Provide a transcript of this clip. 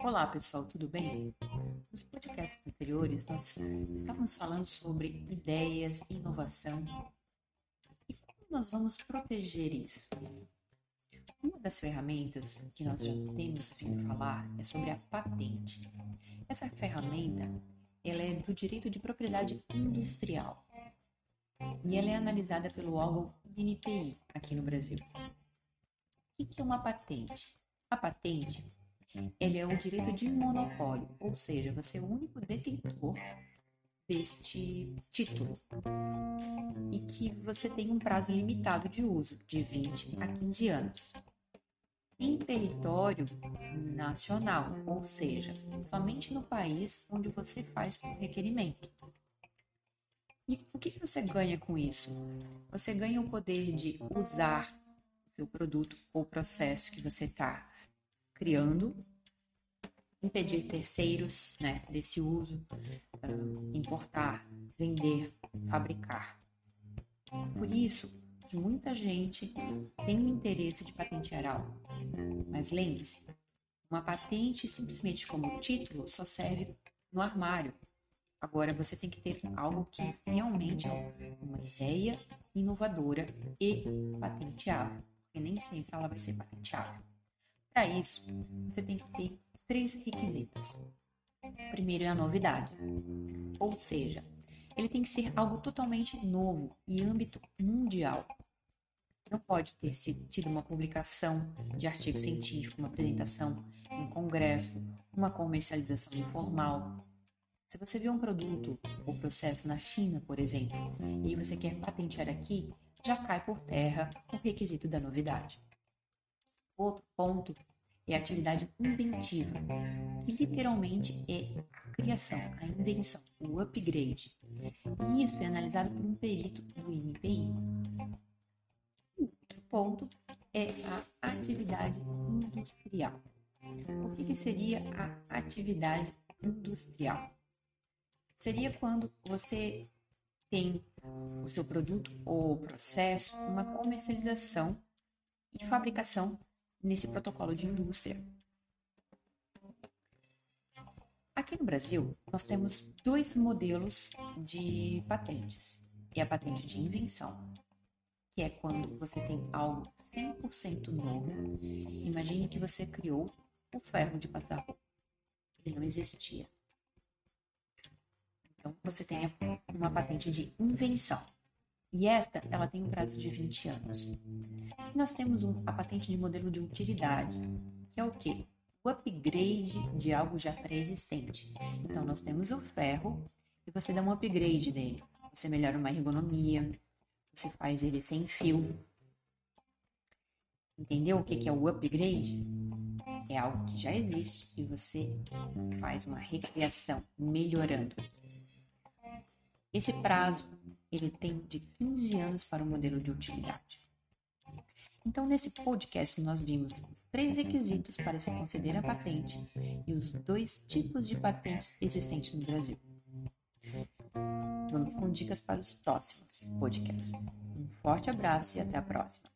Olá pessoal, tudo bem? Nos podcasts anteriores nós estávamos falando sobre ideias, inovação e como nós vamos proteger isso. Uma das ferramentas que nós já temos vindo falar é sobre a patente. Essa ferramenta ela é do direito de propriedade industrial e ela é analisada pelo órgão INPI aqui no Brasil. O que é uma patente? A patente ele é o direito de monopólio, ou seja, você é o único detentor deste título e que você tem um prazo limitado de uso, de 20 a 15 anos. Em território nacional, ou seja, somente no país onde você faz por requerimento. E o que você ganha com isso? Você ganha o poder de usar o seu produto ou processo que você está criando, impedir terceiros né, desse uso, uh, importar, vender, fabricar. Por isso que muita gente tem o interesse de patentear algo. Mas lembre-se, uma patente simplesmente como título só serve no armário. Agora você tem que ter algo que realmente é uma ideia inovadora e patenteável, porque nem sempre ela vai ser patenteável. Para isso, você tem que ter três requisitos. O primeiro é a novidade, ou seja, ele tem que ser algo totalmente novo e âmbito mundial. Não pode ter tido uma publicação de artigo científico, uma apresentação em congresso, uma comercialização informal. Se você vê um produto ou processo na China, por exemplo, e você quer patentear aqui, já cai por terra o requisito da novidade. Outro ponto é a atividade inventiva, que literalmente é a criação, a invenção, o upgrade. E isso é analisado por um perito do INPI. Outro ponto é a atividade industrial. O que, que seria a atividade industrial? Seria quando você tem o seu produto ou processo, uma comercialização e fabricação nesse protocolo de indústria. Aqui no Brasil, nós temos dois modelos de patentes. É a patente de invenção, que é quando você tem algo 100% novo. Imagine que você criou o ferro de passar roupa. Ele não existia. Então, você tem uma patente de invenção. E esta, ela tem um prazo de 20 anos. E nós temos um, a patente de modelo de utilidade, que é o quê? O upgrade de algo já pré-existente. Então, nós temos o ferro e você dá um upgrade dele. Você melhora uma ergonomia, você faz ele sem fio. Entendeu o que é o upgrade? É algo que já existe e você faz uma recriação, melhorando. Esse prazo ele tem de 15 anos para o modelo de utilidade. Então, nesse podcast, nós vimos os três requisitos para se conceder a patente e os dois tipos de patentes existentes no Brasil. Vamos com dicas para os próximos podcasts. Um forte abraço e até a próxima.